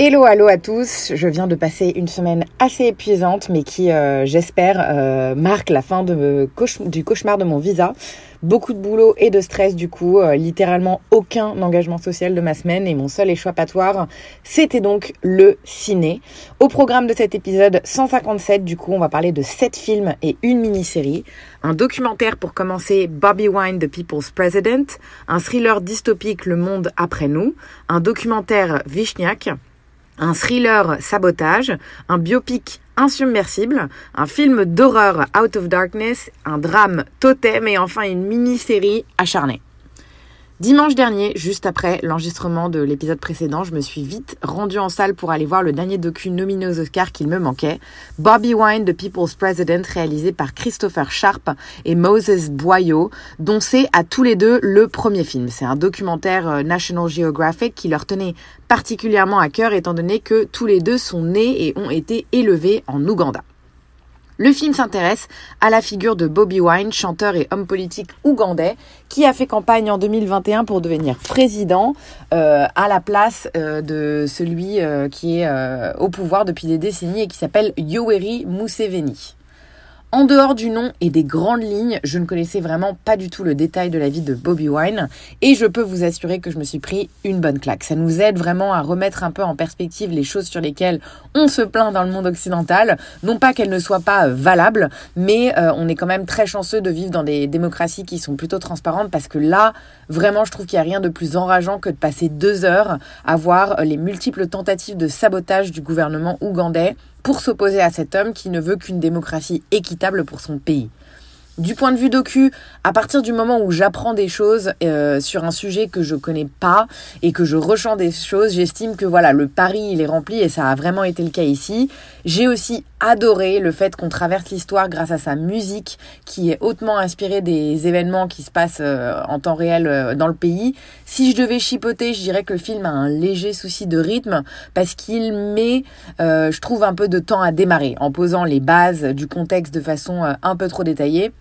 Hello, hello à tous. Je viens de passer une semaine assez épuisante, mais qui, euh, j'espère, euh, marque la fin de, cauche- du cauchemar de mon visa. Beaucoup de boulot et de stress du coup, euh, littéralement aucun engagement social de ma semaine et mon seul échappatoire, c'était donc le ciné. Au programme de cet épisode 157, du coup, on va parler de 7 films et une mini-série. Un documentaire pour commencer, Bobby Wine, The People's President. Un thriller dystopique, Le Monde après nous. Un documentaire Vishniak un thriller sabotage, un biopic insubmersible, un film d'horreur Out of Darkness, un drame totem et enfin une mini-série acharnée. Dimanche dernier, juste après l'enregistrement de l'épisode précédent, je me suis vite rendue en salle pour aller voir le dernier docu nominé aux Oscars qu'il me manquait, Bobby Wine, The People's President, réalisé par Christopher Sharp et Moses Boyo, dont c'est à tous les deux le premier film. C'est un documentaire euh, National Geographic qui leur tenait particulièrement à cœur étant donné que tous les deux sont nés et ont été élevés en Ouganda. Le film s'intéresse à la figure de Bobby Wine, chanteur et homme politique ougandais, qui a fait campagne en 2021 pour devenir président euh, à la place euh, de celui euh, qui est au pouvoir depuis des décennies et qui s'appelle Yoweri Museveni. En dehors du nom et des grandes lignes, je ne connaissais vraiment pas du tout le détail de la vie de Bobby Wine et je peux vous assurer que je me suis pris une bonne claque. Ça nous aide vraiment à remettre un peu en perspective les choses sur lesquelles on se plaint dans le monde occidental. Non pas qu'elles ne soient pas valables, mais euh, on est quand même très chanceux de vivre dans des démocraties qui sont plutôt transparentes parce que là, vraiment, je trouve qu'il n'y a rien de plus enrageant que de passer deux heures à voir les multiples tentatives de sabotage du gouvernement ougandais pour s'opposer à cet homme qui ne veut qu'une démocratie équitable pour son pays. Du point de vue docu, à partir du moment où j'apprends des choses euh, sur un sujet que je connais pas et que je ressens des choses, j'estime que voilà, le pari il est rempli et ça a vraiment été le cas ici. J'ai aussi adoré le fait qu'on traverse l'histoire grâce à sa musique qui est hautement inspirée des événements qui se passent euh, en temps réel euh, dans le pays. Si je devais chipoter, je dirais que le film a un léger souci de rythme parce qu'il met, euh, je trouve, un peu de temps à démarrer en posant les bases du contexte de façon euh, un peu trop détaillée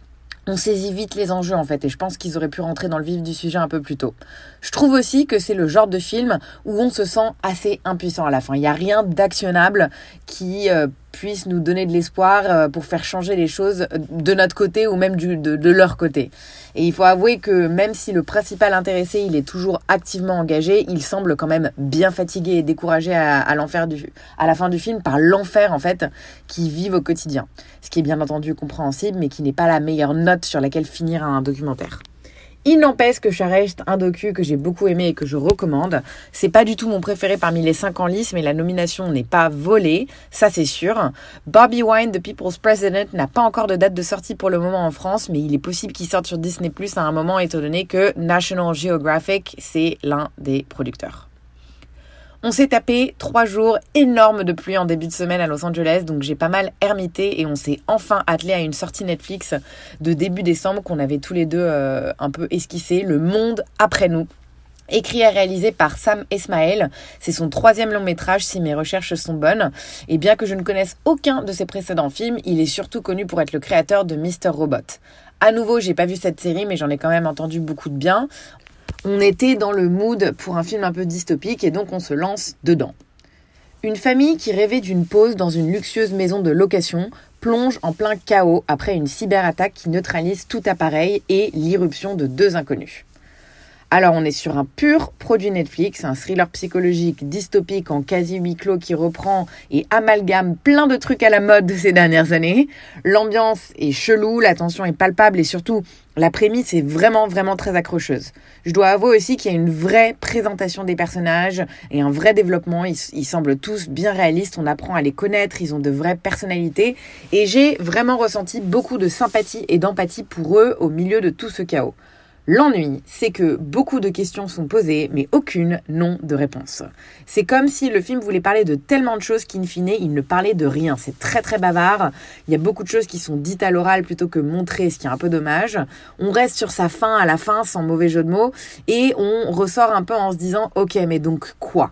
on saisit vite les enjeux en fait et je pense qu'ils auraient pu rentrer dans le vif du sujet un peu plus tôt. Je trouve aussi que c'est le genre de film où on se sent assez impuissant à la fin. Il n'y a rien d'actionnable qui euh, puisse nous donner de l'espoir euh, pour faire changer les choses de notre côté ou même du, de, leur côté. Et il faut avouer que même si le principal intéressé il est toujours activement engagé, il semble quand même bien fatigué et découragé à, à l'enfer du, à la fin du film par l'enfer en fait qu'ils vivent au quotidien. Ce qui est bien entendu compréhensible mais qui n'est pas la meilleure note sur laquelle finir un documentaire. Il n'empêche que ça reste un docu que j'ai beaucoup aimé et que je recommande. C'est pas du tout mon préféré parmi les 5 en lice, mais la nomination n'est pas volée, ça c'est sûr. Bobby Wine, The People's President, n'a pas encore de date de sortie pour le moment en France, mais il est possible qu'il sorte sur Disney Plus à un moment étant donné que National Geographic, c'est l'un des producteurs. On s'est tapé trois jours énormes de pluie en début de semaine à Los Angeles, donc j'ai pas mal ermité et on s'est enfin attelé à une sortie Netflix de début décembre qu'on avait tous les deux euh, un peu esquissé, Le Monde après nous. Écrit et réalisé par Sam Esmael, c'est son troisième long métrage si mes recherches sont bonnes. Et bien que je ne connaisse aucun de ses précédents films, il est surtout connu pour être le créateur de Mr. Robot. À nouveau, j'ai pas vu cette série, mais j'en ai quand même entendu beaucoup de bien. On était dans le mood pour un film un peu dystopique et donc on se lance dedans. Une famille qui rêvait d'une pause dans une luxueuse maison de location plonge en plein chaos après une cyberattaque qui neutralise tout appareil et l'irruption de deux inconnus. Alors on est sur un pur produit Netflix, un thriller psychologique dystopique en quasi huis clos qui reprend et amalgame plein de trucs à la mode de ces dernières années. L'ambiance est chelou, la tension est palpable et surtout la prémisse est vraiment vraiment très accrocheuse. Je dois avouer aussi qu'il y a une vraie présentation des personnages et un vrai développement. Ils, ils semblent tous bien réalistes, on apprend à les connaître, ils ont de vraies personnalités et j'ai vraiment ressenti beaucoup de sympathie et d'empathie pour eux au milieu de tout ce chaos. L'ennui, c'est que beaucoup de questions sont posées, mais aucune n'ont de réponse. C'est comme si le film voulait parler de tellement de choses qu'in fine, il ne parlait de rien. C'est très très bavard. Il y a beaucoup de choses qui sont dites à l'oral plutôt que montrées, ce qui est un peu dommage. On reste sur sa fin à la fin, sans mauvais jeu de mots, et on ressort un peu en se disant, ok, mais donc quoi?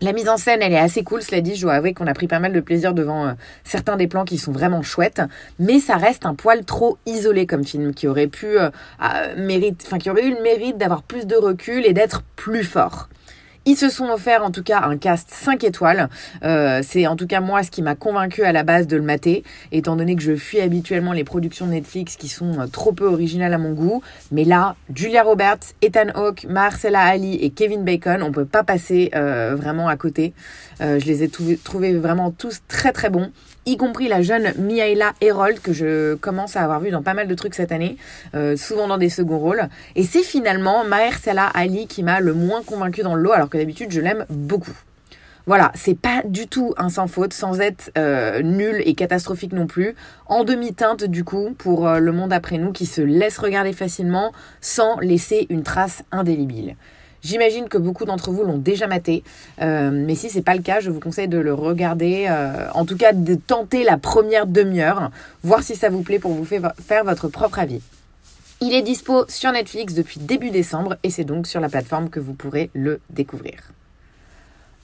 La mise en scène, elle est assez cool, cela dit, je dois avouer qu'on a pris pas mal de plaisir devant euh, certains des plans qui sont vraiment chouettes, mais ça reste un poil trop isolé comme film, qui aurait pu euh, mérite, enfin qui aurait eu le mérite d'avoir plus de recul et d'être plus fort. Ils se sont offerts en tout cas un cast 5 étoiles. Euh, c'est en tout cas moi ce qui m'a convaincu à la base de le mater, étant donné que je fuis habituellement les productions Netflix qui sont euh, trop peu originales à mon goût. Mais là, Julia Roberts, Ethan Hawke, Marcella Ali et Kevin Bacon, on peut pas passer euh, vraiment à côté. je les ai trouvés vraiment tous très très bons y compris la jeune Miaela Herold que je commence à avoir vu dans pas mal de trucs cette année, euh, souvent dans des seconds rôles. Et c'est finalement Maher Salah Ali qui m'a le moins convaincu dans le lot, alors que d'habitude je l'aime beaucoup. Voilà, c'est pas du tout un sans faute, sans être euh, nul et catastrophique non plus. En demi-teinte du coup pour euh, le monde après nous qui se laisse regarder facilement sans laisser une trace indélébile. J'imagine que beaucoup d'entre vous l'ont déjà maté, euh, mais si c'est pas le cas, je vous conseille de le regarder, euh, en tout cas de tenter la première demi-heure, voir si ça vous plaît pour vous faire votre propre avis. Il est dispo sur Netflix depuis début décembre et c'est donc sur la plateforme que vous pourrez le découvrir.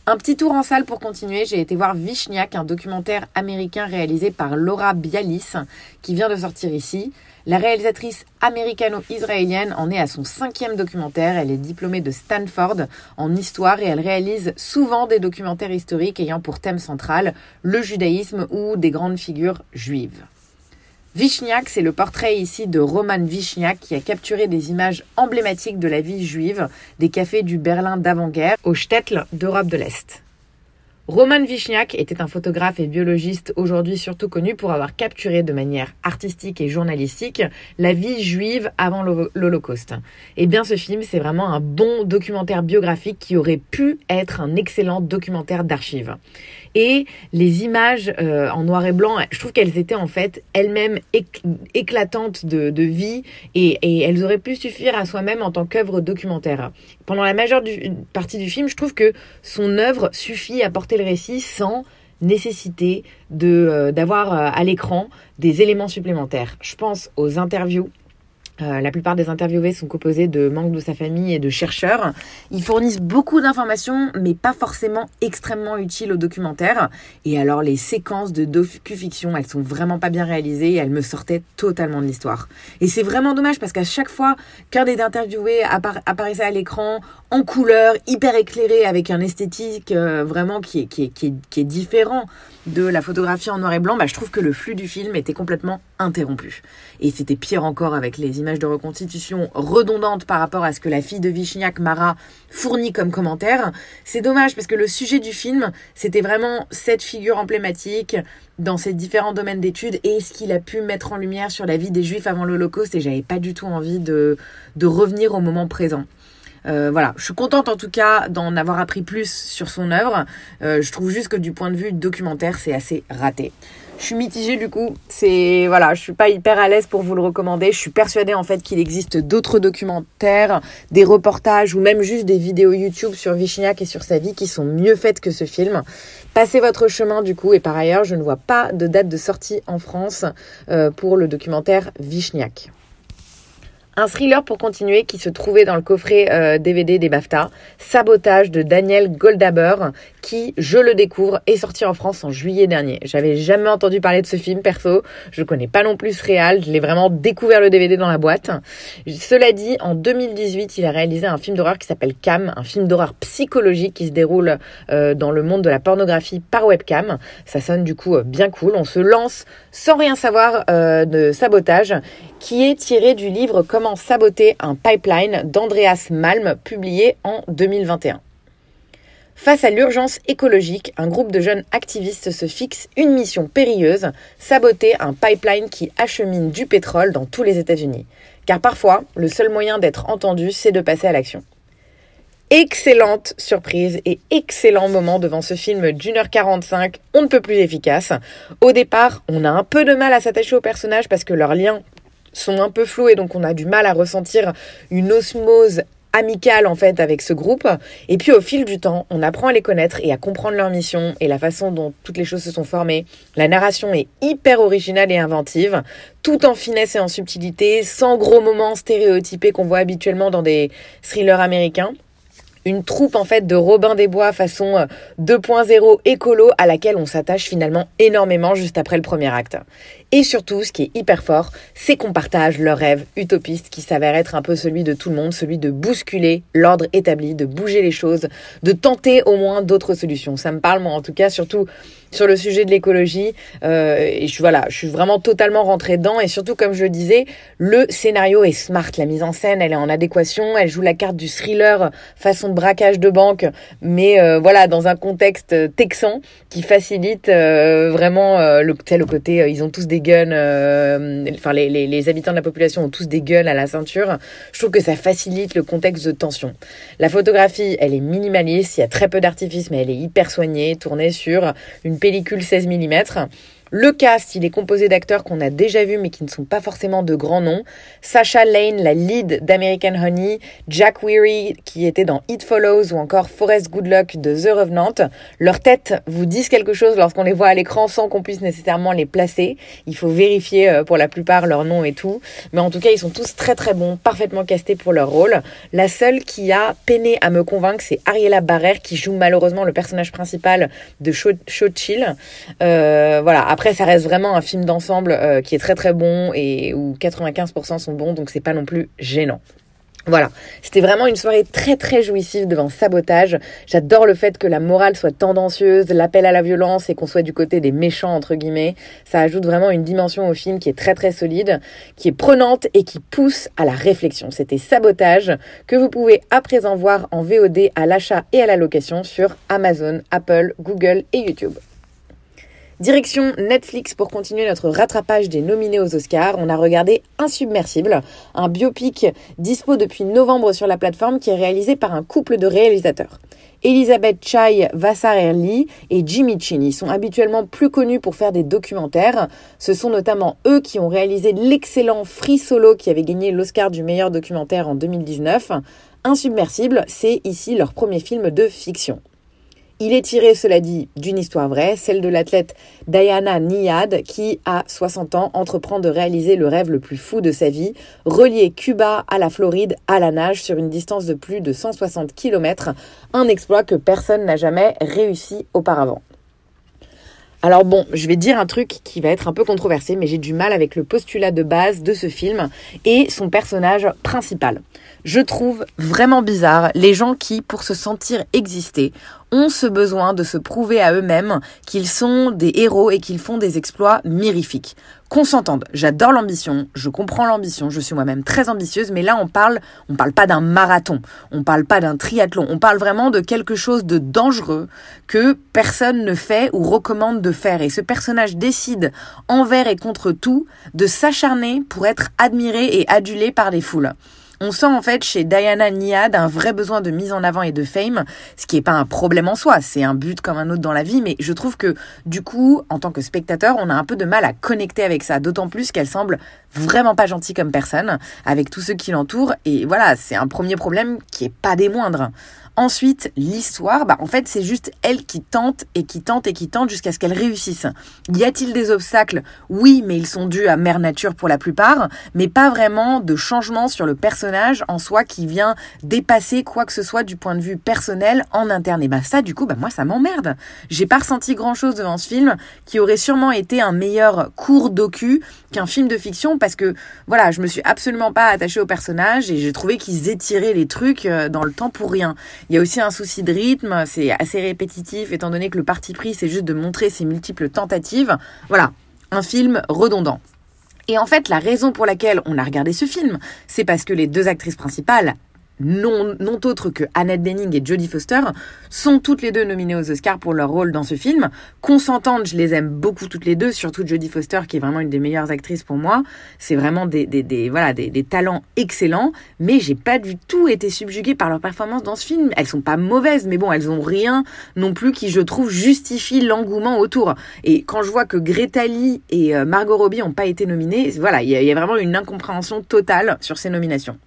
Un petit tour en salle pour continuer, j'ai été voir Vishniak, un documentaire américain réalisé par Laura Bialis, qui vient de sortir ici. La réalisatrice américano-israélienne en est à son cinquième documentaire. Elle est diplômée de Stanford en histoire et elle réalise souvent des documentaires historiques ayant pour thème central le judaïsme ou des grandes figures juives. Vishniak, c'est le portrait ici de Roman Vishniak qui a capturé des images emblématiques de la vie juive des cafés du Berlin d'avant-guerre au Stetl d'Europe de l'Est. Roman Vishniak était un photographe et biologiste aujourd'hui surtout connu pour avoir capturé de manière artistique et journalistique la vie juive avant l'Holocauste. Et eh bien ce film, c'est vraiment un bon documentaire biographique qui aurait pu être un excellent documentaire d'archives. Et les images euh, en noir et blanc, je trouve qu'elles étaient en fait elles-mêmes éclatantes de, vie et, elles auraient pu suffire à soi-même en tant qu'œuvre documentaire. Pendant la majeure partie du film, je trouve que son œuvre suffit à porter le récit sans nécessité euh, d'avoir euh, à l'écran des éléments supplémentaires. Je pense aux interviews euh, la plupart des interviewés sont composés de membres de sa famille et de chercheurs. Ils fournissent beaucoup d'informations, mais pas forcément extrêmement utiles au documentaire. Et alors, les séquences de docu-fiction, elles sont vraiment pas bien réalisées et elles me sortaient totalement de l'histoire. Et c'est vraiment dommage parce qu'à chaque fois qu'un des interviewés apparaissait à l'écran, en couleur, hyper éclairé, avec un esthétique euh, vraiment qui est, qui, qui, qui est différent de la photographie en noir et blanc, bah, je trouve que le flux du film était complètement interrompu. Et c'était pire encore avec les images de reconstitution redondantes par rapport à ce que la fille de Vichniac, Mara, fournit comme commentaire. C'est dommage parce que le sujet du film, c'était vraiment cette figure emblématique dans ces différents domaines d'études et ce qu'il a pu mettre en lumière sur la vie des juifs avant l'Holocauste et j'avais pas du tout envie de, de revenir au moment présent. Euh, voilà, je suis contente en tout cas d'en avoir appris plus sur son œuvre. Euh, je trouve juste que du point de vue documentaire, c'est assez raté. Je suis mitigée du coup. C'est voilà, je suis pas hyper à l'aise pour vous le recommander. Je suis persuadée en fait qu'il existe d'autres documentaires, des reportages ou même juste des vidéos YouTube sur Vichniac et sur sa vie qui sont mieux faites que ce film. Passez votre chemin du coup et par ailleurs, je ne vois pas de date de sortie en France euh, pour le documentaire Vichniac. Un thriller pour continuer qui se trouvait dans le coffret DVD euh, des BAFTA, Sabotage de Daniel Goldaber, qui, je le découvre, est sorti en France en juillet dernier. J'avais jamais entendu parler de ce film perso, je connais pas non plus ce réal, je l'ai vraiment découvert le DVD dans la boîte. Cela dit, en 2018, il a réalisé un film d'horreur qui s'appelle Cam, un film d'horreur psychologique qui se déroule euh, dans le monde de la pornographie par webcam. Ça sonne du coup euh, bien cool. On se lance sans rien savoir de sabotage qui est tiré du livre Comment saboter un pipeline d'Andreas Malm, publié en 2021. Face à l'urgence écologique, un groupe de jeunes activistes se fixe une mission périlleuse, saboter un pipeline qui achemine du pétrole dans tous les États-Unis. Car parfois, le seul moyen d'être entendu, c'est de passer à l'action. Excellente surprise et excellent moment devant ce film d'une heure 45, on ne peut plus efficace. Au départ, on a un peu de mal à s'attacher aux personnages parce que leur lien sont un peu floues et donc on a du mal à ressentir une osmose amicale en fait avec ce groupe. Et puis au fil du temps, on apprend à les connaître et à comprendre leur mission et la façon dont toutes les choses se sont formées. La narration est hyper originale et inventive, tout en finesse et en subtilité, sans gros moments stéréotypés qu'on voit habituellement dans des thrillers américains une troupe en fait de Robin des Bois façon 2.0 euh, écolo à laquelle on s'attache finalement énormément juste après le premier acte. Et surtout, ce qui est hyper fort, c'est qu'on partage leur rêve utopiste qui s'avère être un peu celui de tout le monde, celui de bousculer l'ordre établi, de bouger les choses, de tenter au moins d'autres solutions. Ça me parle moi en tout cas surtout sur le sujet de l'écologie. Euh, je voilà, je suis vraiment totalement rentrée dedans. Et surtout, comme je le disais, le scénario est smart. La mise en scène, elle est en adéquation. Elle joue la carte du thriller façon de braquage de banque, mais euh, voilà, dans un contexte texan qui facilite euh, vraiment le, le côté. ils ont tous des guns. Enfin, les, habitants de la population ont tous des guns à la ceinture. Je trouve que ça facilite le contexte de tension. La photographie, elle est minimaliste. Il y a très peu d'artifices, mais elle est hyper soignée, tournée sur une pellicule 16 mm. Le cast, il est composé d'acteurs qu'on a déjà vus mais qui ne sont pas forcément de grands noms. Sasha Lane, la lead d'American Honey, Jack Weary qui était dans It Follows ou encore Forrest Goodluck de The Revenant. Leurs têtes vous disent quelque chose lorsqu'on les voit à l'écran sans qu'on puisse nécessairement les placer. Il faut vérifier euh, pour la plupart leur nom et tout. Mais en tout cas, ils sont tous très très bons, parfaitement castés pour leur rôle. La seule qui a peiné à me convaincre, c'est Ariella Barrère qui joue malheureusement le personnage principal de Show, Chill. Euh, voilà. Après, après, ça reste vraiment un film d'ensemble euh, qui est très très bon et où 95% sont bons, donc c'est pas non plus gênant. Voilà, c'était vraiment une soirée très très jouissive devant Sabotage. J'adore le fait que la morale soit tendancieuse, l'appel à la violence et qu'on soit du côté des méchants entre guillemets. Ça ajoute vraiment une dimension au film qui est très très solide, qui est prenante et qui pousse à la réflexion. C'était Sabotage que vous pouvez à présent voir en VOD à l'achat et à la location sur Amazon, Apple, Google et YouTube. Direction Netflix pour continuer notre rattrapage des nominés aux Oscars. On a regardé Insubmersible, un biopic dispo depuis novembre sur la plateforme qui est réalisé par un couple de réalisateurs. Elisabeth Chai Vassarelli et Jimmy Chin. Sont habituellement plus connus pour faire des documentaires. Ce sont notamment eux qui ont réalisé l'excellent Free Solo qui avait gagné l'Oscar du meilleur documentaire en 2019. Insubmersible, c'est ici leur premier film de fiction. Il est tiré, cela dit, d'une histoire vraie, celle de l'athlète Diana Niad qui, à 60 ans, entreprend de réaliser le rêve le plus fou de sa vie, relier Cuba à la Floride à la nage sur une distance de plus de 160 km, un exploit que personne n'a jamais réussi auparavant. Alors bon, je vais dire un truc qui va être un peu controversé, mais j'ai du mal avec le postulat de base de ce film et son personnage principal. Je trouve vraiment bizarre les gens qui, pour se sentir exister, ont ce besoin de se prouver à eux-mêmes qu'ils sont des héros et qu'ils font des exploits mirifiques. Qu'on s'entende, j'adore l'ambition, je comprends l'ambition, je suis moi-même très ambitieuse, mais là on parle, on parle pas d'un marathon, on parle pas d'un triathlon, on parle vraiment de quelque chose de dangereux que personne ne fait ou recommande de faire. Et ce personnage décide, envers et contre tout, de s'acharner pour être admiré et adulé par les foules. On sent en fait chez Diana Niad un vrai besoin de mise en avant et de fame, ce qui n'est pas un problème en soi, c'est un but comme un autre dans la vie, mais je trouve que du coup, en tant que spectateur, on a un peu de mal à connecter avec ça, d'autant plus qu'elle semble vraiment pas gentille comme personne, avec tous ceux qui l'entourent, et voilà, c'est un premier problème qui est pas des moindres. Ensuite, l'histoire, bah, en fait, c'est juste elle qui tente et qui tente et qui tente jusqu'à ce qu'elle réussisse. Y a-t-il des obstacles? Oui, mais ils sont dus à mère nature pour la plupart, mais pas vraiment de changement sur le personnage en soi qui vient dépasser quoi que ce soit du point de vue personnel en interne. Et bah ça, du coup, bah moi, ça m'emmerde. J'ai pas ressenti grand-chose devant ce film qui aurait sûrement été un meilleur cours docu qu'un film de fiction parce que voilà, je me suis absolument pas attachée au personnage et j'ai trouvé qu'ils étiraient les trucs euh, dans le temps pour rien. Il y a aussi un souci de rythme, c'est assez répétitif étant donné que le parti pris c'est juste de montrer ses multiples tentatives. Voilà, un film redondant. Et en fait, la raison pour laquelle on a regardé ce film, c'est parce que les deux actrices principales, non, non autres que Annette Bening et Jodie Foster, sont toutes les deux nominées aux Oscars pour leur rôle dans ce film. Consentantes, je les aime beaucoup toutes les deux, surtout Jodie Foster qui est vraiment une des meilleures actrices pour moi. C'est vraiment des, des, voilà des, talents excellents, mais j'ai pas du tout été subjuguée par leur performance dans ce film. Elles sont pas mauvaises, mais bon, elles ont rien non plus qui je trouve justifie l'engouement autour. Et quand je vois que Greta Lee et euh, Margot Robbie ont pas été nominées, voilà, il y a vraiment une incompréhension totale sur ces nominations.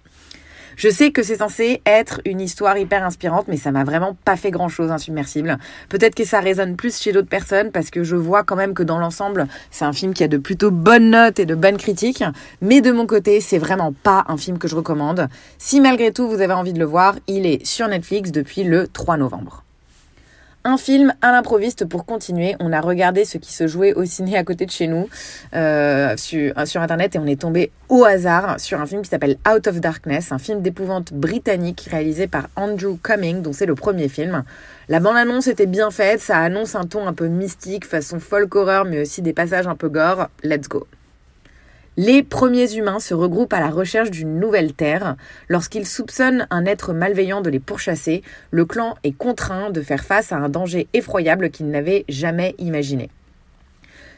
Je sais que c'est censé être une histoire hyper inspirante, mais ça m'a vraiment pas fait grand chose, Insubmersible. Peut-être que ça résonne plus chez d'autres personnes parce que je vois quand même que dans l'ensemble, c'est un film qui a de plutôt bonnes notes et de bonnes critiques. Mais de mon côté, c'est vraiment pas un film que je recommande. Si malgré tout vous avez envie de le voir, il est sur Netflix depuis le 3 novembre. Un film à l'improviste pour continuer. On a regardé ce qui se jouait au ciné à côté de chez nous euh, sur, sur Internet et on est tombé au hasard sur un film qui s'appelle Out of Darkness, un film d'épouvante britannique réalisé par Andrew Cumming, dont c'est le premier film. La bande-annonce était bien faite, ça annonce un ton un peu mystique, façon folk horror, mais aussi des passages un peu gore. Let's go. Les premiers humains se regroupent à la recherche d'une nouvelle terre. Lorsqu'ils soupçonnent un être malveillant de les pourchasser, le clan est contraint de faire face à un danger effroyable qu'il n'avait jamais imaginé.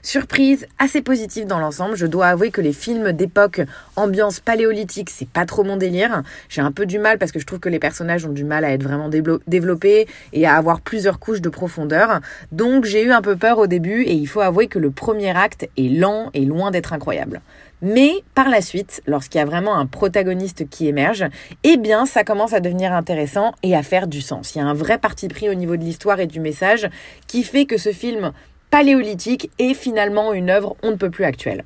Surprise assez positive dans l'ensemble. Je dois avouer que les films d'époque ambiance paléolithique, c'est pas trop mon délire. J'ai un peu du mal parce que je trouve que les personnages ont du mal à être vraiment développés et à avoir plusieurs couches de profondeur. Donc j'ai eu un peu peur au début et il faut avouer que le premier acte est lent et loin d'être incroyable. Mais par la suite, lorsqu'il y a vraiment un protagoniste qui émerge, eh bien ça commence à devenir intéressant et à faire du sens. Il y a un vrai parti pris au niveau de l'histoire et du message qui fait que ce film paléolithique est finalement une œuvre on ne peut plus actuelle.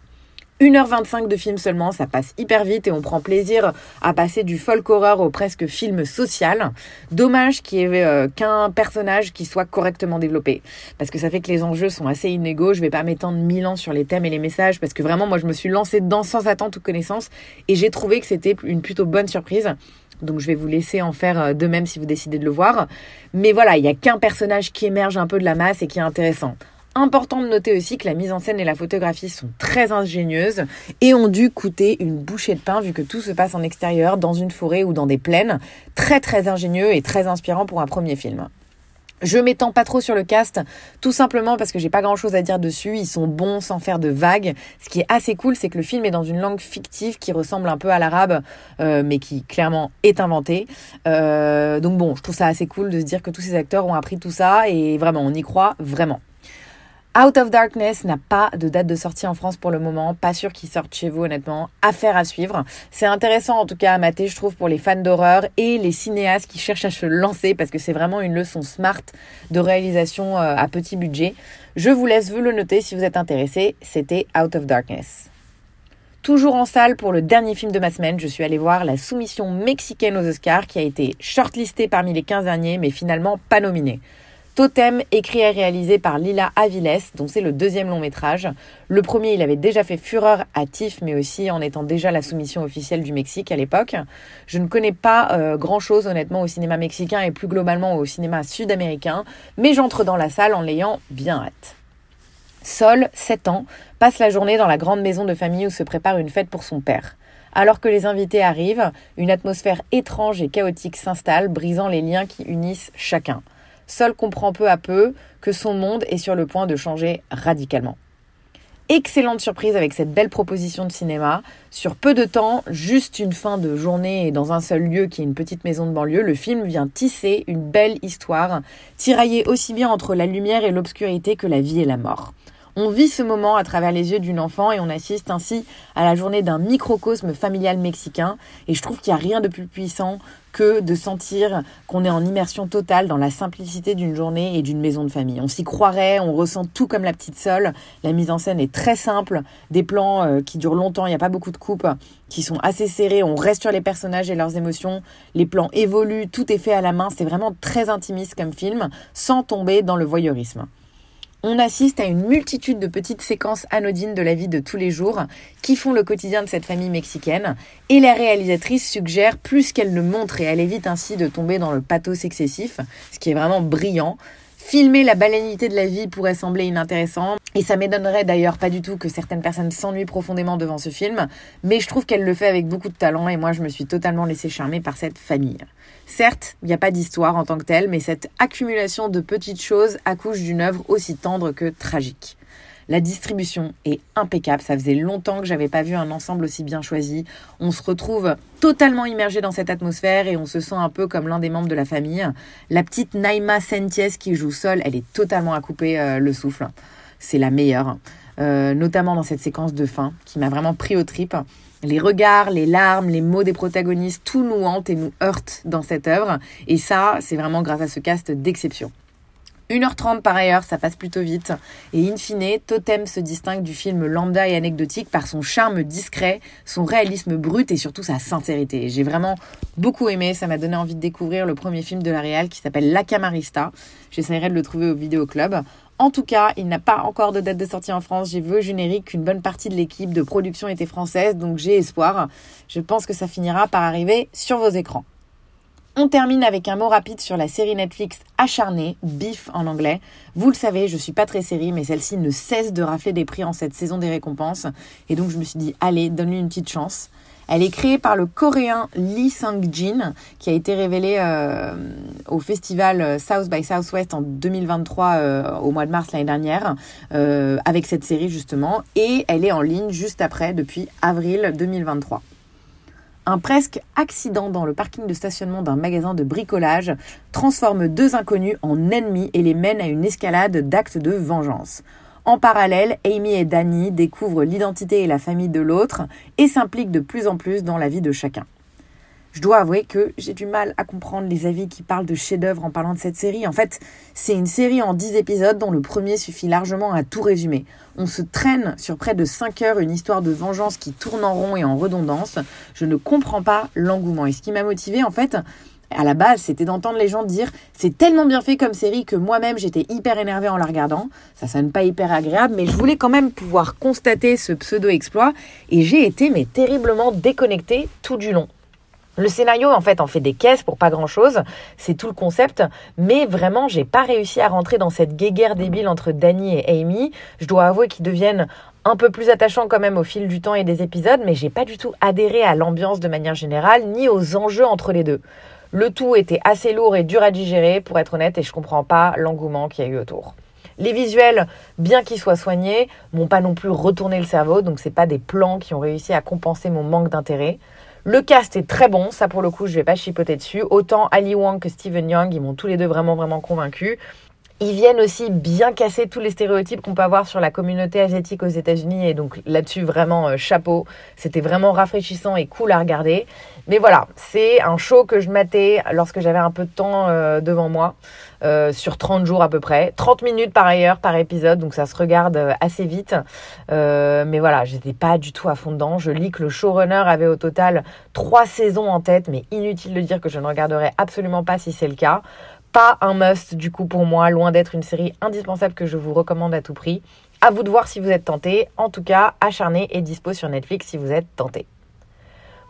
1h25 de film seulement, ça passe hyper vite et on prend plaisir à passer du folk horror au presque film social. Dommage qu'il y ait euh, qu'un personnage qui soit correctement développé. Parce que ça fait que les enjeux sont assez inégaux. Je vais pas m'étendre mille ans sur les thèmes et les messages parce que vraiment, moi, je me suis lancée dedans sans attendre ou connaissance et j'ai trouvé que c'était une plutôt bonne surprise. Donc je vais vous laisser en faire euh, de même si vous décidez de le voir. Mais voilà, il n'y a qu'un personnage qui émerge un peu de la masse et qui est intéressant. Important de noter aussi que la mise en scène et la photographie sont très ingénieuses et ont dû coûter une bouchée de pain vu que tout se passe en extérieur, dans une forêt ou dans des plaines. Très très ingénieux et très inspirant pour un premier film. Je m'étends pas trop sur le cast, tout simplement parce que j'ai pas grand chose à dire dessus. Ils sont bons sans faire de vagues. Ce qui est assez cool, c'est que le film est dans une langue fictive qui ressemble un peu à l'arabe, euh, mais qui clairement est inventée. Euh, donc bon, je trouve ça assez cool de se dire que tous ces acteurs ont appris tout ça et vraiment, on y croit vraiment. Out of Darkness n'a pas de date de sortie en France pour le moment. Pas sûr qu'il sorte chez vous, honnêtement. Affaire à suivre. C'est intéressant, en tout cas, à mater, je trouve, pour les fans d'horreur et les cinéastes qui cherchent à se lancer parce que c'est vraiment une leçon smart de réalisation euh, à petit budget. Je vous laisse vous le noter si vous êtes intéressé. C'était Out of Darkness. Toujours en salle pour le dernier film de ma semaine, je suis allée voir la soumission mexicaine aux Oscars qui a été shortlistée parmi les 15 derniers mais finalement pas nominée. Totem, écrit et réalisé par Lila Aviles, dont c'est le deuxième long métrage. Le premier, il avait déjà fait fureur à TIFF, mais aussi en étant déjà la soumission officielle du Mexique à l'époque. Je ne connais pas euh, grand-chose honnêtement au cinéma mexicain et plus globalement au cinéma sud-américain, mais j'entre dans la salle en l'ayant bien hâte. Sol, 7 ans, passe la journée dans la grande maison de famille où se prépare une fête pour son père. Alors que les invités arrivent, une atmosphère étrange et chaotique s'installe, brisant les liens qui unissent chacun. Sol comprend peu à peu que son monde est sur le point de changer radicalement. Excellente surprise avec cette belle proposition de cinéma. Sur peu de temps, juste une fin de journée et dans un seul lieu qui est une petite maison de banlieue, le film vient tisser une belle histoire, tiraillée aussi bien entre la lumière et l'obscurité que la vie et la mort. On vit ce moment à travers les yeux d'une enfant et on assiste ainsi à la journée d'un microcosme familial mexicain. Et je trouve qu'il n'y a rien de plus puissant que de sentir qu'on est en immersion totale dans la simplicité d'une journée et d'une maison de famille. On s'y croirait, on ressent tout comme la petite Sol. La mise en scène est très simple, des plans euh, qui durent longtemps, il n'y a pas beaucoup de coupes, qui sont assez serrés, on reste sur les personnages et leurs émotions, les plans évoluent, tout est fait à la main, c'est vraiment très intimiste comme film, sans tomber dans le voyeurisme on assiste à une multitude de petites séquences anodines de la vie de tous les jours qui font le quotidien de cette famille mexicaine et la réalisatrice suggère plus qu'elle ne montre et elle évite ainsi de tomber dans le pathos excessif, ce qui est vraiment brillant. Filmer la banalité de la vie pourrait sembler inintéressant, Et ça m'étonnerait d'ailleurs pas du tout que certaines personnes s'ennuient profondément devant ce film, mais je trouve qu'elle le fait avec beaucoup de talent et moi je me suis totalement laissée charmer par cette famille. Certes, il n'y a pas d'histoire en tant que telle, mais cette accumulation de petites choses accouche d'une œuvre aussi tendre que tragique. La distribution est impeccable. Ça faisait longtemps que j'avais pas vu un ensemble aussi bien choisi. On se retrouve totalement immergé dans cette atmosphère et on se sent un peu comme l'un des membres de la famille. La petite Naima Sentiès qui joue seule, elle est totalement à couper euh, le souffle c'est la meilleure. Euh, notamment dans cette séquence de fin qui m'a vraiment pris au trip. Les regards, les larmes, les mots des protagonistes, tout nous hante et nous heurte dans cette œuvre. Et ça, c'est vraiment grâce à ce cast d'exception. 1h30 par ailleurs, ça passe plutôt vite. Et in fine, Totem se distingue du film lambda et anecdotique par son charme discret, son réalisme brut et surtout sa sincérité. J'ai vraiment beaucoup aimé, ça m'a donné envie de découvrir le premier film de la Real qui s'appelle La Camarista. J'essaierai de le trouver au vidéoclub. En tout cas, il n'a pas encore de date de sortie en France. J'ai vu au générique qu'une bonne partie de l'équipe de production était française, donc j'ai espoir. Je pense que ça finira par arriver sur vos écrans. On termine avec un mot rapide sur la série Netflix Acharnée, Beef en anglais. Vous le savez, je suis pas très série, mais celle-ci ne cesse de rafler des prix en cette saison des récompenses. Et donc je me suis dit, allez, donne-lui une petite chance. Elle est créée par le coréen Lee Sang-jin, qui a été révélé euh, au festival South by Southwest en 2023, euh, au mois de mars l'année dernière, euh, avec cette série justement. Et elle est en ligne juste après, depuis avril 2023. Un presque accident dans le parking de stationnement d'un magasin de bricolage transforme deux inconnus en ennemis et les mène à une escalade d'actes de vengeance. En parallèle, Amy et Danny découvrent l'identité et la famille de l'autre et s'impliquent de plus en plus dans la vie de chacun. Je dois avouer que j'ai du mal à comprendre les avis qui parlent de chef-d'œuvre en parlant de cette série. En fait, c'est une série en 10 épisodes dont le premier suffit largement à tout résumer. On se traîne sur près de 5 heures une histoire de vengeance qui tourne en rond et en redondance. Je ne comprends pas l'engouement. Et ce qui m'a motivé, en fait, à la base, c'était d'entendre les gens dire c'est tellement bien fait comme série que moi-même j'étais hyper énervée en la regardant. Ça sonne pas hyper agréable, mais je voulais quand même pouvoir constater ce pseudo-exploit et j'ai été mais terriblement déconnectée tout du long. Le scénario, en fait, en fait des caisses pour pas grand chose. C'est tout le concept. Mais vraiment, j'ai pas réussi à rentrer dans cette guéguerre débile entre Danny et Amy. Je dois avouer qu'ils deviennent un peu plus attachants quand même au fil du temps et des épisodes, mais j'ai pas du tout adhéré à l'ambiance de manière générale, ni aux enjeux entre les deux. Le tout était assez lourd et dur à digérer, pour être honnête, et je comprends pas l'engouement qu'il y a eu autour. Les visuels, bien qu'ils soient soignés, m'ont pas non plus retourné le cerveau, donc c'est pas des plans qui ont réussi à compenser mon manque d'intérêt. Le cast est très bon, ça pour le coup je vais pas chipoter dessus. Autant Ali Wang que Steven Young, ils m'ont tous les deux vraiment vraiment convaincus. Ils viennent aussi bien casser tous les stéréotypes qu'on peut avoir sur la communauté asiatique aux États-Unis et donc là-dessus vraiment euh, chapeau. C'était vraiment rafraîchissant et cool à regarder. Mais voilà, c'est un show que je matais lorsque j'avais un peu de temps euh, devant moi, euh, sur 30 jours à peu près. 30 minutes par ailleurs par épisode, donc ça se regarde euh, assez vite. mais voilà, j'étais pas du tout à fond dedans. Je lis que le showrunner avait au total trois saisons en tête, mais inutile de dire que je ne regarderai absolument pas si c'est le cas. Pas un must du coup pour moi, loin d'être une série indispensable que je vous recommande à tout prix. À vous de voir si vous êtes tenté. En tout cas, acharné et dispo sur Netflix si vous êtes tenté.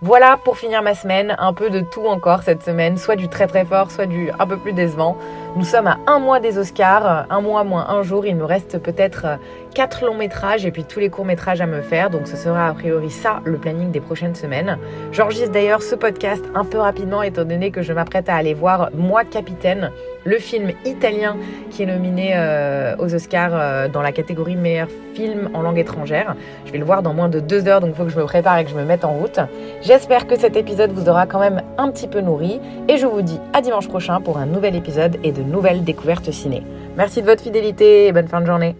Voilà pour finir ma semaine, un peu de tout encore cette semaine, soit du très très fort, soit du un peu plus décevant. Nous sommes à un mois des Oscars, un mois moins un jour, il me reste peut-être quatre longs métrages et puis tous les courts métrages à me faire, donc ce sera a priori ça le planning des prochaines semaines. J'enregistre d'ailleurs ce podcast un peu rapidement étant donné que je m'apprête à aller voir Moi Capitaine, le film italien qui est nominé euh, aux Oscars euh, dans la catégorie meilleur film en langue étrangère. Je vais le voir dans moins de deux heures, donc il faut que je me prépare et que je me mette en route. J'espère que cet épisode vous aura quand même un petit peu nourri et je vous dis à dimanche prochain pour un nouvel épisode et de nouvelles découvertes ciné. Merci de votre fidélité et bonne fin de journée.